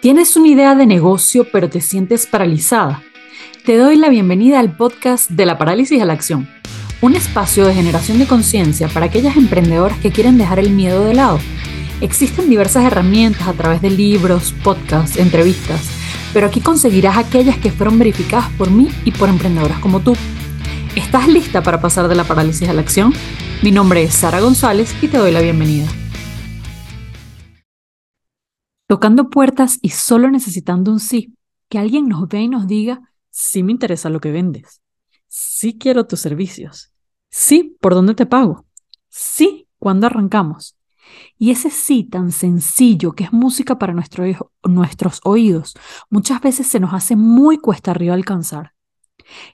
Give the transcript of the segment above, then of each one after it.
¿Tienes una idea de negocio pero te sientes paralizada? Te doy la bienvenida al podcast de la parálisis a la acción, un espacio de generación de conciencia para aquellas emprendedoras que quieren dejar el miedo de lado. Existen diversas herramientas a través de libros, podcasts, entrevistas, pero aquí conseguirás aquellas que fueron verificadas por mí y por emprendedoras como tú. ¿Estás lista para pasar de la parálisis a la acción? Mi nombre es Sara González y te doy la bienvenida tocando puertas y solo necesitando un sí, que alguien nos vea y nos diga, sí me interesa lo que vendes, sí quiero tus servicios, sí, ¿por dónde te pago? Sí, ¿cuándo arrancamos? Y ese sí tan sencillo que es música para nuestros oídos, muchas veces se nos hace muy cuesta arriba alcanzar.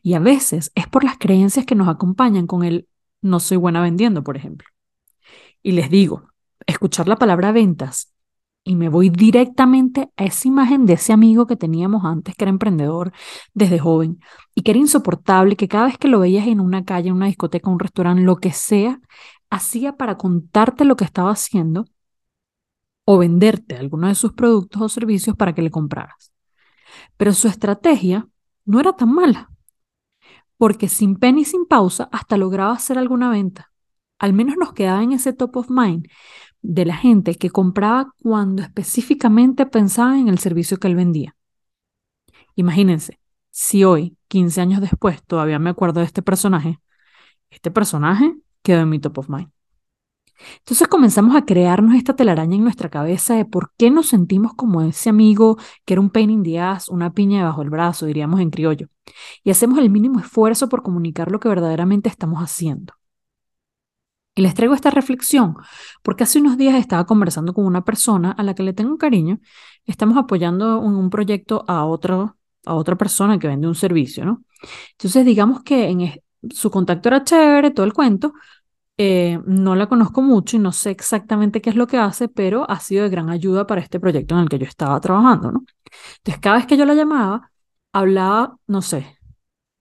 Y a veces es por las creencias que nos acompañan con el no soy buena vendiendo, por ejemplo. Y les digo, escuchar la palabra ventas y me voy directamente a esa imagen de ese amigo que teníamos antes, que era emprendedor desde joven y que era insoportable, que cada vez que lo veías en una calle, en una discoteca, un restaurante, lo que sea, hacía para contarte lo que estaba haciendo o venderte alguno de sus productos o servicios para que le compraras. Pero su estrategia no era tan mala, porque sin pena y sin pausa hasta lograba hacer alguna venta. Al menos nos quedaba en ese top of mind de la gente que compraba cuando específicamente pensaba en el servicio que él vendía. Imagínense, si hoy, 15 años después, todavía me acuerdo de este personaje, este personaje quedó en mi top of mind. Entonces comenzamos a crearnos esta telaraña en nuestra cabeza de por qué nos sentimos como ese amigo que era un pain in the ass, una piña debajo del brazo, diríamos en criollo, y hacemos el mínimo esfuerzo por comunicar lo que verdaderamente estamos haciendo. Y les traigo esta reflexión porque hace unos días estaba conversando con una persona a la que le tengo cariño. Estamos apoyando un proyecto a, otro, a otra persona que vende un servicio, ¿no? Entonces, digamos que en su contacto era chévere, todo el cuento. Eh, no la conozco mucho y no sé exactamente qué es lo que hace, pero ha sido de gran ayuda para este proyecto en el que yo estaba trabajando, ¿no? Entonces, cada vez que yo la llamaba, hablaba, no sé,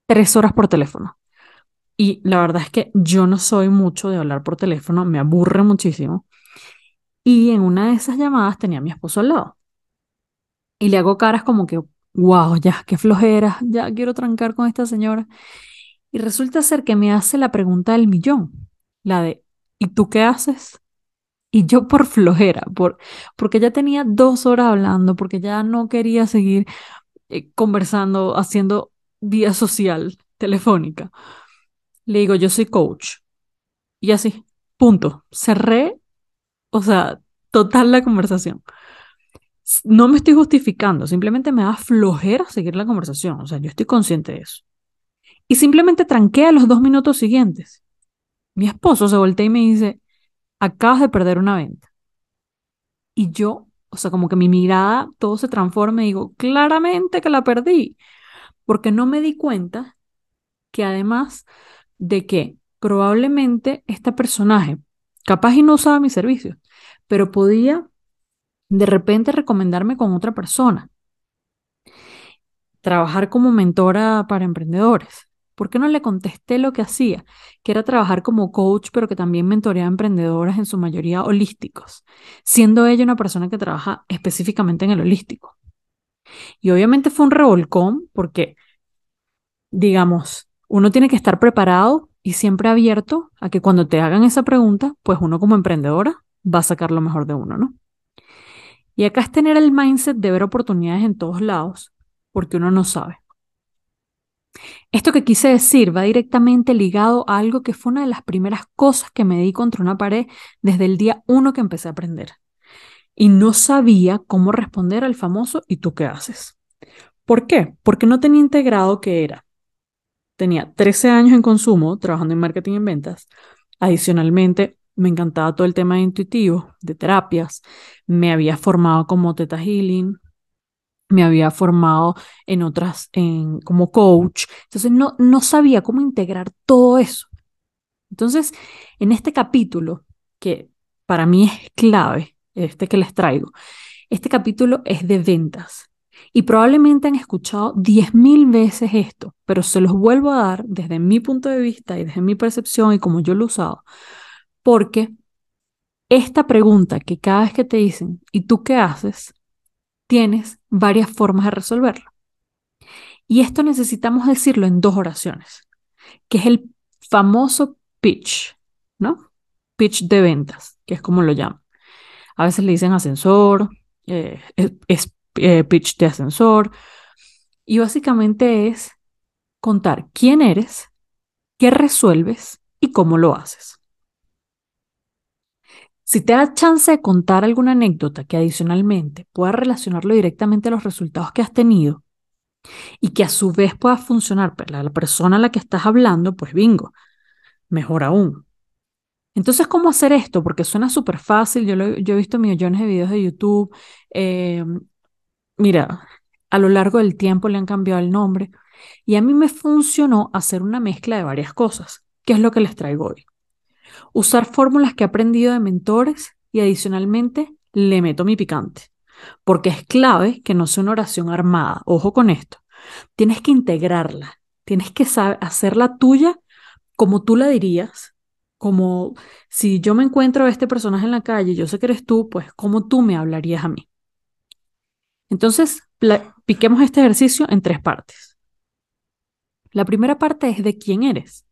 tres horas por teléfono. Y la verdad es que yo no soy mucho de hablar por teléfono, me aburre muchísimo. Y en una de esas llamadas tenía a mi esposo al lado. Y le hago caras como que, wow, ya, qué flojera, ya quiero trancar con esta señora. Y resulta ser que me hace la pregunta del millón, la de, ¿y tú qué haces? Y yo por flojera, por, porque ya tenía dos horas hablando, porque ya no quería seguir eh, conversando, haciendo vía social telefónica. Le digo, yo soy coach. Y así, punto. Cerré, o sea, total la conversación. No me estoy justificando, simplemente me da flojera seguir la conversación. O sea, yo estoy consciente de eso. Y simplemente tranqué a los dos minutos siguientes. Mi esposo se voltea y me dice, acabas de perder una venta. Y yo, o sea, como que mi mirada todo se transforma y digo, claramente que la perdí, porque no me di cuenta que además de que probablemente este personaje, capaz y no usaba mi servicio, pero podía de repente recomendarme con otra persona. Trabajar como mentora para emprendedores. ¿Por qué no le contesté lo que hacía? Que era trabajar como coach, pero que también mentoreaba emprendedoras en su mayoría holísticos, siendo ella una persona que trabaja específicamente en el holístico. Y obviamente fue un revolcón porque, digamos, uno tiene que estar preparado y siempre abierto a que cuando te hagan esa pregunta, pues uno como emprendedora va a sacar lo mejor de uno, ¿no? Y acá es tener el mindset de ver oportunidades en todos lados, porque uno no sabe. Esto que quise decir va directamente ligado a algo que fue una de las primeras cosas que me di contra una pared desde el día uno que empecé a aprender. Y no sabía cómo responder al famoso ¿y tú qué haces? ¿Por qué? Porque no tenía integrado que era Tenía 13 años en consumo, trabajando en marketing en ventas. Adicionalmente, me encantaba todo el tema intuitivo, de terapias. Me había formado como Teta Healing, me había formado en otras, en, como coach. Entonces, no, no sabía cómo integrar todo eso. Entonces, en este capítulo, que para mí es clave, este que les traigo, este capítulo es de ventas. Y probablemente han escuchado 10.000 veces esto, pero se los vuelvo a dar desde mi punto de vista y desde mi percepción y como yo lo he usado, porque esta pregunta que cada vez que te dicen, ¿y tú qué haces? tienes varias formas de resolverlo. Y esto necesitamos decirlo en dos oraciones, que es el famoso pitch, ¿no? Pitch de ventas, que es como lo llaman. A veces le dicen ascensor, eh, es, eh, pitch de ascensor, y básicamente es contar quién eres, qué resuelves y cómo lo haces. Si te da chance de contar alguna anécdota que adicionalmente pueda relacionarlo directamente a los resultados que has tenido y que a su vez pueda funcionar para la persona a la que estás hablando, pues bingo, mejor aún. Entonces, ¿cómo hacer esto? Porque suena súper fácil, yo, yo, he visto millones de videos de YouTube, eh, mira, a lo largo del tiempo le han cambiado el nombre y a mí me funcionó hacer una mezcla de varias cosas, que es lo que les traigo hoy. Usar fórmulas que he aprendido de mentores y adicionalmente le meto mi picante, porque es clave que no sea una oración armada. Ojo con esto. Tienes que integrarla, tienes que hacerla tuya como tú la dirías, como si yo me encuentro a este personaje en la calle, yo sé que eres tú, pues como tú me hablarías a mí. Entonces, piquemos este ejercicio en tres partes. La primera parte es de quién eres.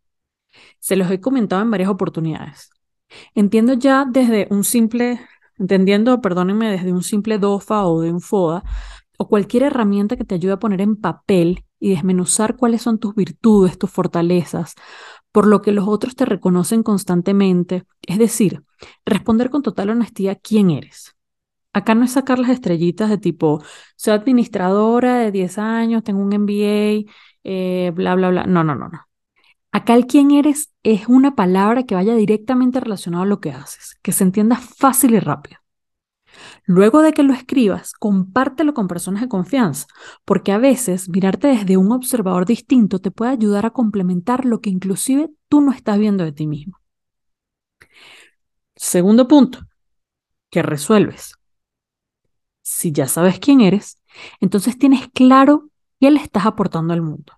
Se los he comentado en varias oportunidades. Entiendo ya desde un simple, entendiendo, perdónenme, desde un simple DOFA o de un FODA, o cualquier herramienta que te ayude a poner en papel y desmenuzar cuáles son tus virtudes, tus fortalezas, por lo que los otros te reconocen constantemente, es decir, responder con total honestidad quién eres. Acá no es sacar las estrellitas de tipo, soy administradora de 10 años, tengo un MBA, eh, bla, bla, bla. No, no, no, no. Acá el quién eres es una palabra que vaya directamente relacionada a lo que haces, que se entienda fácil y rápido. Luego de que lo escribas, compártelo con personas de confianza, porque a veces mirarte desde un observador distinto te puede ayudar a complementar lo que inclusive tú no estás viendo de ti mismo. Segundo punto, ¿qué resuelves? Si ya sabes quién eres, entonces tienes claro qué le estás aportando al mundo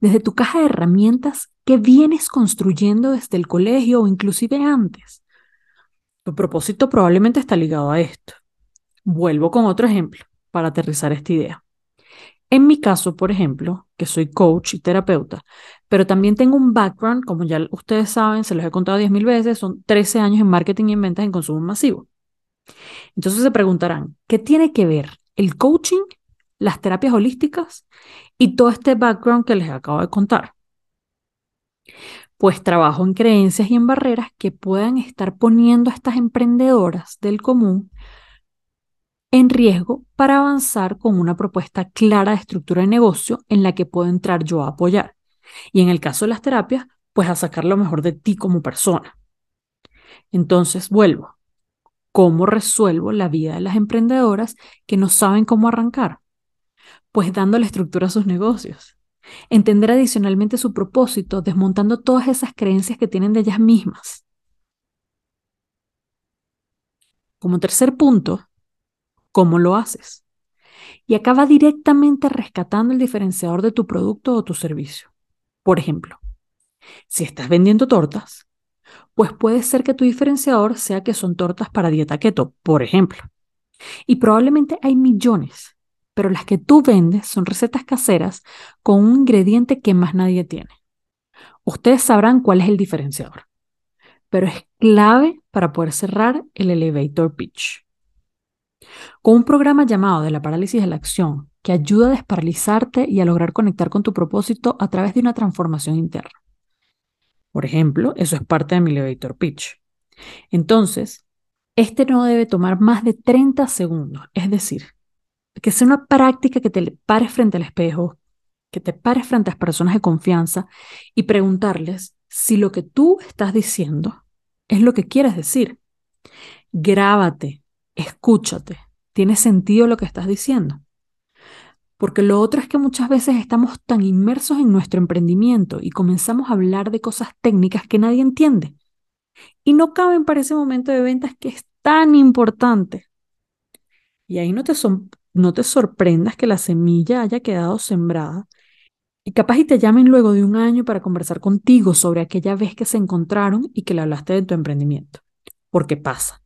desde tu caja de herramientas que vienes construyendo desde el colegio o inclusive antes. Tu propósito probablemente está ligado a esto. Vuelvo con otro ejemplo para aterrizar esta idea. En mi caso, por ejemplo, que soy coach y terapeuta, pero también tengo un background, como ya ustedes saben, se los he contado 10.000 veces, son 13 años en marketing y en ventas en consumo masivo. Entonces se preguntarán, ¿qué tiene que ver el coaching las terapias holísticas y todo este background que les acabo de contar. Pues trabajo en creencias y en barreras que puedan estar poniendo a estas emprendedoras del común en riesgo para avanzar con una propuesta clara de estructura de negocio en la que puedo entrar yo a apoyar. Y en el caso de las terapias, pues a sacar lo mejor de ti como persona. Entonces, vuelvo. ¿Cómo resuelvo la vida de las emprendedoras que no saben cómo arrancar? pues dándole estructura a sus negocios. Entender adicionalmente su propósito, desmontando todas esas creencias que tienen de ellas mismas. Como tercer punto, ¿cómo lo haces? Y acaba directamente rescatando el diferenciador de tu producto o tu servicio. Por ejemplo, si estás vendiendo tortas, pues puede ser que tu diferenciador sea que son tortas para dieta keto, por ejemplo. Y probablemente hay millones pero las que tú vendes son recetas caseras con un ingrediente que más nadie tiene. Ustedes sabrán cuál es el diferenciador, pero es clave para poder cerrar el elevator pitch. Con un programa llamado de la parálisis de la acción que ayuda a desparalizarte y a lograr conectar con tu propósito a través de una transformación interna. Por ejemplo, eso es parte de mi elevator pitch. Entonces, este no debe tomar más de 30 segundos, es decir, que sea una práctica que te pares frente al espejo, que te pares frente a las personas de confianza y preguntarles si lo que tú estás diciendo es lo que quieres decir. Grábate, escúchate, tiene sentido lo que estás diciendo. Porque lo otro es que muchas veces estamos tan inmersos en nuestro emprendimiento y comenzamos a hablar de cosas técnicas que nadie entiende. Y no caben para ese momento de ventas que es tan importante. Y ahí no te, son, no te sorprendas que la semilla haya quedado sembrada y capaz y te llamen luego de un año para conversar contigo sobre aquella vez que se encontraron y que le hablaste de tu emprendimiento. Porque pasa.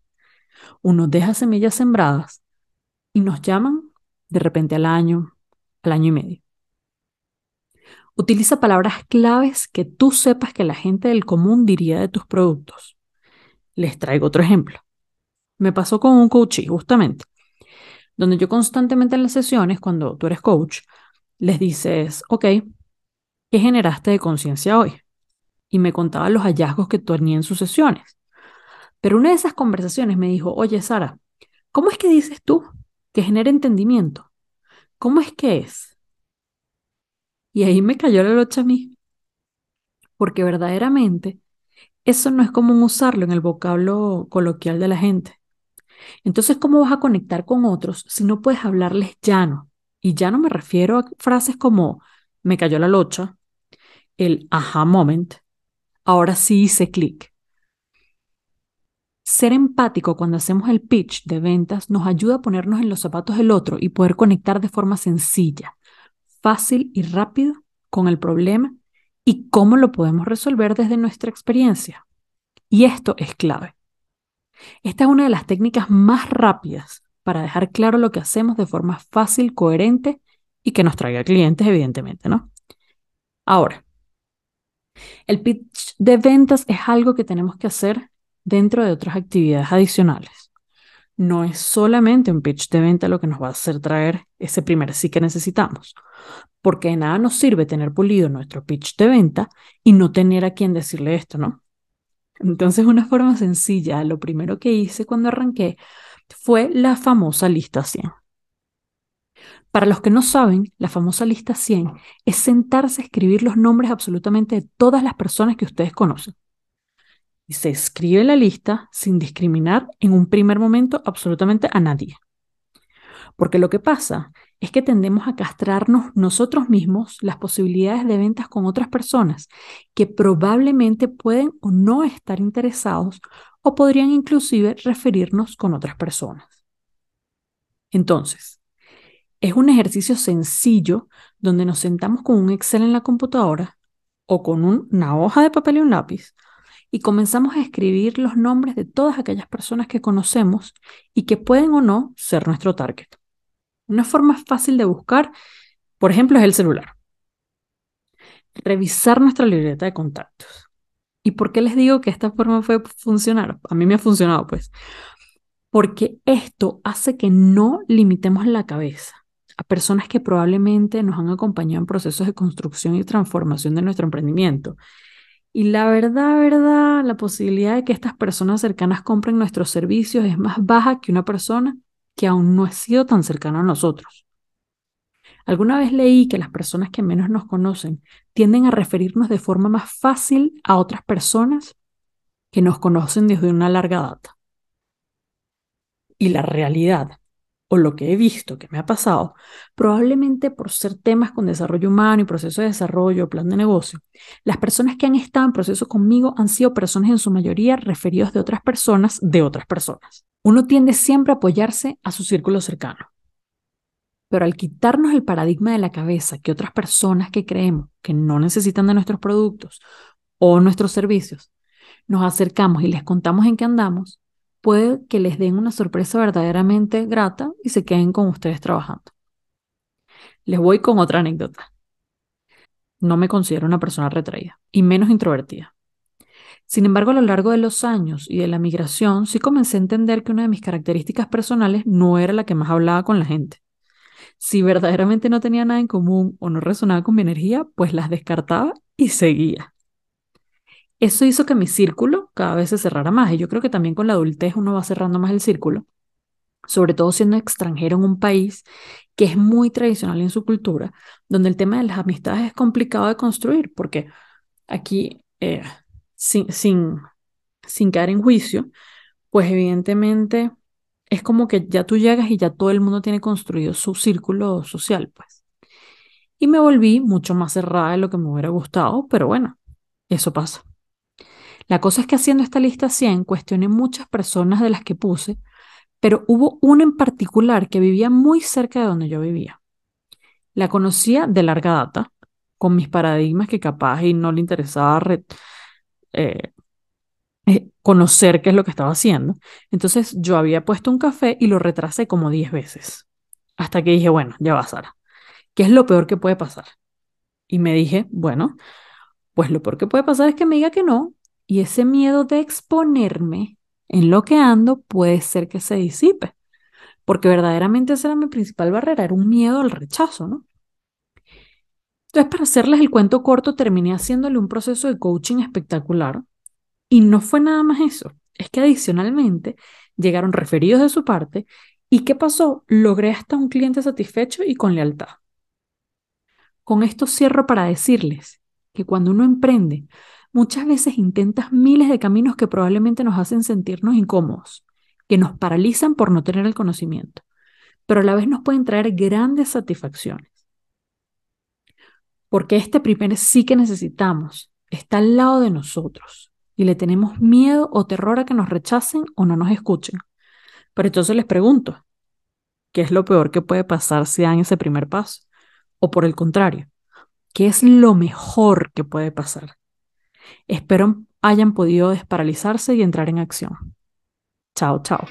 Uno deja semillas sembradas, y nos llaman de repente al año, al año y medio. Utiliza palabras claves que tú sepas que la gente del común diría de tus productos. Les traigo otro ejemplo. Me pasó con un coach, justamente, donde yo constantemente en las sesiones, cuando tú eres coach, les dices, ok, ¿qué generaste de conciencia hoy? Y me contaba los hallazgos que tenía en sus sesiones. Pero una de esas conversaciones me dijo, oye Sara, ¿cómo es que dices tú que genera entendimiento? ¿Cómo es que es? Y ahí me cayó la locha a mí, porque verdaderamente eso no es común usarlo en el vocablo coloquial de la gente. Entonces, ¿cómo vas a conectar con otros si no puedes hablarles llano? Y ya no me refiero a frases como me cayó la locha, el aha moment, ahora sí hice clic. Ser empático cuando hacemos el pitch de ventas nos ayuda a ponernos en los zapatos del otro y poder conectar de forma sencilla, fácil y rápido con el problema y cómo lo podemos resolver desde nuestra experiencia. Y esto es clave. Esta es una de las técnicas más rápidas para dejar claro lo que hacemos de forma fácil, coherente y que nos traiga clientes, evidentemente, ¿no? Ahora, el pitch de ventas es algo que tenemos que hacer dentro de otras actividades adicionales. No es solamente un pitch de venta lo que nos va a hacer traer ese primer sí que necesitamos, porque de nada nos sirve tener pulido nuestro pitch de venta y no tener a quien decirle esto, ¿no? Entonces, una forma sencilla, lo primero que hice cuando arranqué fue la famosa lista 100. Para los que no saben, la famosa lista 100 es sentarse a escribir los nombres absolutamente de todas las personas que ustedes conocen. Y se escribe la lista sin discriminar en un primer momento absolutamente a nadie. Porque lo que pasa es que tendemos a castrarnos nosotros mismos las posibilidades de ventas con otras personas que probablemente pueden o no estar interesados o podrían inclusive referirnos con otras personas. Entonces, es un ejercicio sencillo donde nos sentamos con un Excel en la computadora o con una hoja de papel y un lápiz y comenzamos a escribir los nombres de todas aquellas personas que conocemos y que pueden o no ser nuestro target. Una forma fácil de buscar, por ejemplo, es el celular. Revisar nuestra libreta de contactos. ¿Y por qué les digo que esta forma puede funcionar? A mí me ha funcionado, pues. Porque esto hace que no limitemos la cabeza a personas que probablemente nos han acompañado en procesos de construcción y transformación de nuestro emprendimiento. Y la verdad, verdad, la posibilidad de que estas personas cercanas compren nuestros servicios es más baja que una persona que aún no ha sido tan cercano a nosotros. Alguna vez leí que las personas que menos nos conocen tienden a referirnos de forma más fácil a otras personas que nos conocen desde una larga data. Y la realidad, o lo que he visto que me ha pasado, probablemente por ser temas con desarrollo humano y proceso de desarrollo, plan de negocio, las personas que han estado en proceso conmigo han sido personas en su mayoría referidos de otras personas de otras personas. Uno tiende siempre a apoyarse a su círculo cercano. Pero al quitarnos el paradigma de la cabeza que otras personas que creemos que no necesitan de nuestros productos o nuestros servicios, nos acercamos y les contamos en qué andamos, puede que les den una sorpresa verdaderamente grata y se queden con ustedes trabajando. Les voy con otra anécdota. No me considero una persona retraída y menos introvertida. Sin embargo, a lo largo de los años y de la migración, sí comencé a entender que una de mis características personales no era la que más hablaba con la gente. Si verdaderamente no tenía nada en común o no resonaba con mi energía, pues las descartaba y seguía. Eso hizo que mi círculo cada vez se cerrara más y yo creo que también con la adultez uno va cerrando más el círculo, sobre todo siendo extranjero en un país que es muy tradicional en su cultura, donde el tema de las amistades es complicado de construir, porque aquí eh, sin, sin, caer en juicio, pues evidentemente es como que ya tú llegas y ya todo el mundo tiene construido su círculo social, pues. Y me volví mucho más cerrada de lo que me hubiera gustado, pero bueno, eso pasa. La cosa es que haciendo esta lista 100 cuestioné muchas personas de las que puse, pero hubo una en particular que vivía muy cerca de donde yo vivía. La conocía de larga data, con mis paradigmas que capaz y no le interesaba eh, eh, conocer qué es lo que estaba haciendo. Entonces yo había puesto un café y lo retrasé como 10 veces. Hasta que dije, bueno, ya va, Sara. ¿Qué es lo peor que puede pasar? Y me dije, bueno, pues lo peor que puede pasar es que me diga que no. Y ese miedo de exponerme en lo que ando puede ser que se disipe. Porque verdaderamente esa era mi principal barrera, era un miedo al rechazo, ¿no? Entonces, para hacerles el cuento corto, terminé haciéndole un proceso de coaching espectacular. Y no fue nada más eso, es que adicionalmente llegaron referidos de su parte. ¿Y qué pasó? Logré hasta un cliente satisfecho y con lealtad. Con esto cierro para decirles que cuando uno emprende, muchas veces intentas miles de caminos que probablemente nos hacen sentirnos incómodos, que nos paralizan por no tener el conocimiento, pero a la vez nos pueden traer grandes satisfacciones. Porque este primer sí que necesitamos está al lado de nosotros y le tenemos miedo o terror a que nos rechacen o no nos escuchen. Pero entonces les pregunto, ¿qué es lo peor que puede pasar si dan ese primer paso? O por el contrario, ¿qué es lo mejor que puede pasar? Espero hayan podido desparalizarse y entrar en acción. Chao, chao.